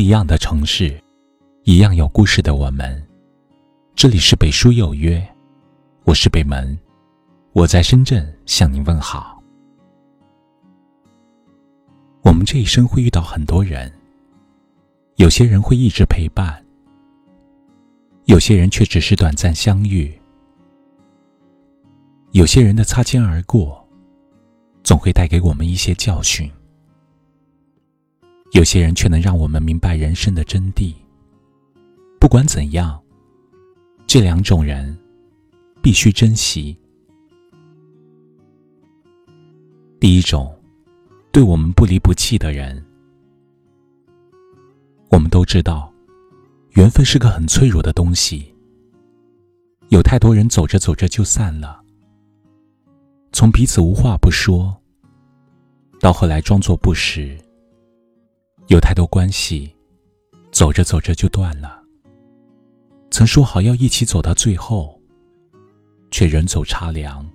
一样的城市，一样有故事的我们。这里是北书有约，我是北门，我在深圳向您问好。我们这一生会遇到很多人，有些人会一直陪伴，有些人却只是短暂相遇，有些人的擦肩而过，总会带给我们一些教训。有些人却能让我们明白人生的真谛。不管怎样，这两种人必须珍惜。第一种，对我们不离不弃的人。我们都知道，缘分是个很脆弱的东西。有太多人走着走着就散了，从彼此无话不说，到后来装作不识。有太多关系，走着走着就断了。曾说好要一起走到最后，却人走茶凉，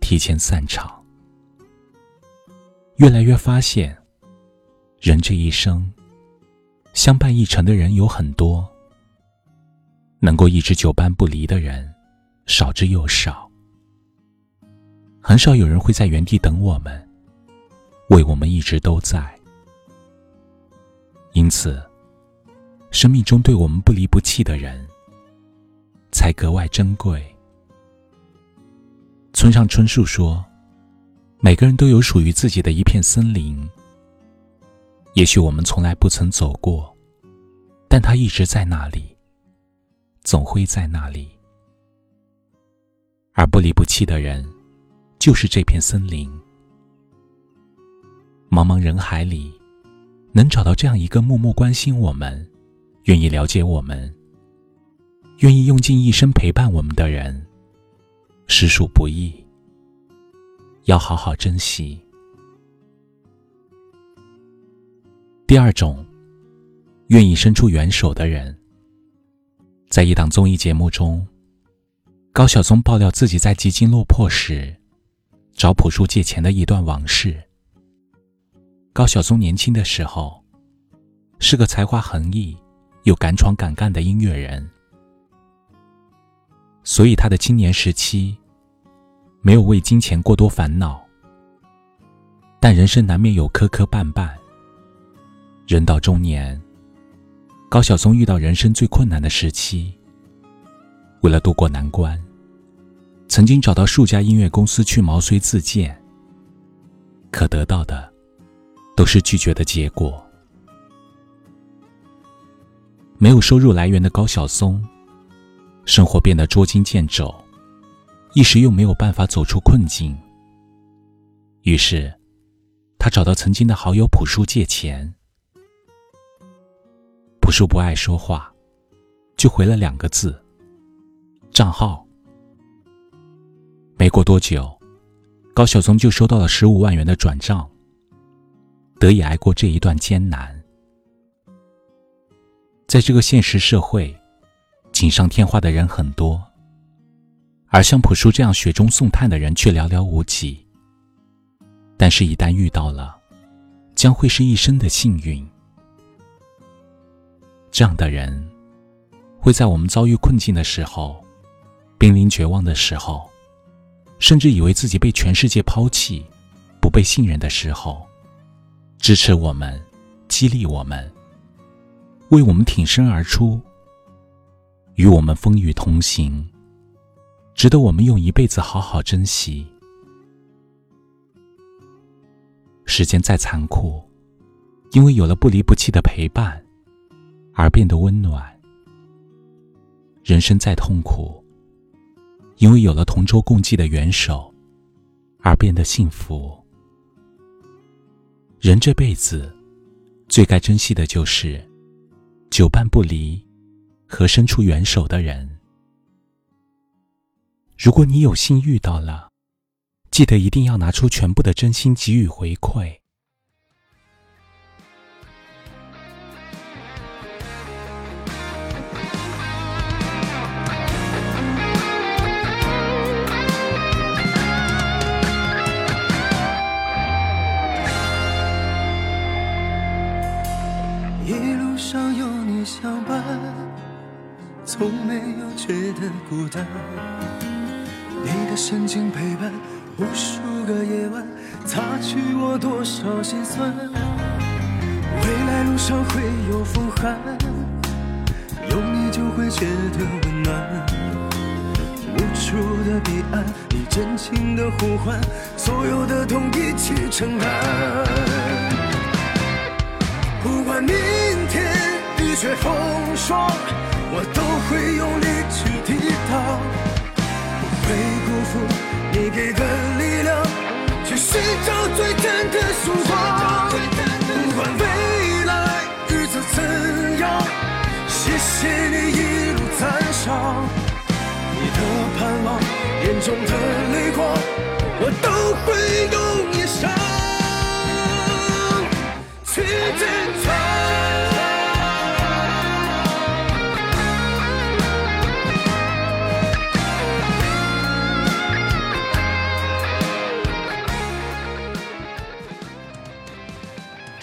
提前散场。越来越发现，人这一生，相伴一程的人有很多，能够一直久伴不离的人，少之又少。很少有人会在原地等我们，为我们一直都在。因此，生命中对我们不离不弃的人，才格外珍贵。村上春树说：“每个人都有属于自己的一片森林。也许我们从来不曾走过，但它一直在那里，总会在那里。而不离不弃的人，就是这片森林。茫茫人海里。”能找到这样一个默默关心我们、愿意了解我们、愿意用尽一生陪伴我们的人，实属不易。要好好珍惜。第二种，愿意伸出援手的人，在一档综艺节目中，高晓松爆料自己在基金落魄时，找朴树借钱的一段往事。高晓松年轻的时候，是个才华横溢又敢闯敢干的音乐人，所以他的青年时期没有为金钱过多烦恼。但人生难免有磕磕绊绊，人到中年，高晓松遇到人生最困难的时期，为了渡过难关，曾经找到数家音乐公司去毛遂自荐，可得到的。都是拒绝的结果。没有收入来源的高晓松，生活变得捉襟见肘，一时又没有办法走出困境。于是，他找到曾经的好友朴树借钱。朴树不爱说话，就回了两个字：账号。没过多久，高晓松就收到了十五万元的转账。得以挨过这一段艰难。在这个现实社会，锦上添花的人很多，而像朴树这样雪中送炭的人却寥寥无几。但是，一旦遇到了，将会是一生的幸运。这样的人，会在我们遭遇困境的时候，濒临绝望的时候，甚至以为自己被全世界抛弃、不被信任的时候。支持我们，激励我们，为我们挺身而出，与我们风雨同行，值得我们用一辈子好好珍惜。时间再残酷，因为有了不离不弃的陪伴，而变得温暖；人生再痛苦，因为有了同舟共济的援手，而变得幸福。人这辈子，最该珍惜的就是久伴不离和伸出援手的人。如果你有幸遇到了，记得一定要拿出全部的真心给予回馈。路上有你相伴，从没有觉得孤单。你的深情陪伴，无数个夜晚，擦去我多少心酸。未来路上会有风寒，有你就会觉得温暖。无处的彼岸，你真情的呼唤，所有的痛一起承担。不管明天雨雪风霜，我都会用力去抵挡，不会辜负你给的力量，去寻找最真的曙光。不管未来日子怎样，谢谢你一路赞赏，你的盼望，眼中的泪光，我都会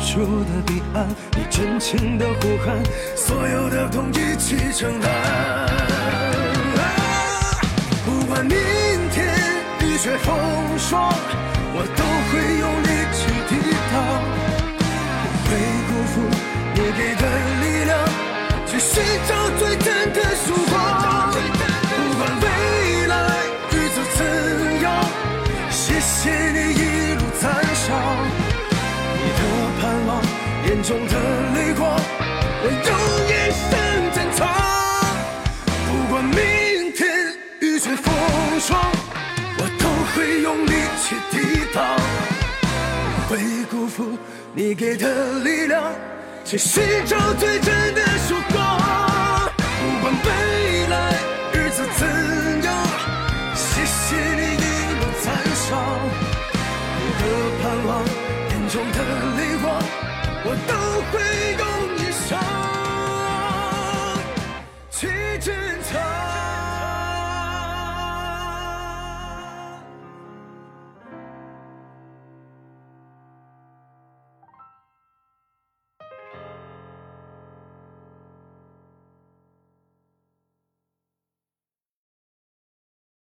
出的彼岸，你真情的呼喊，所有的痛一起承担。不管明天雨雪风霜，我都会用力去抵挡，不会辜负你给的力量，去寻找最真的曙光。风霜，我都会用力去抵挡，会辜负你给的力量，去寻找最真的曙光。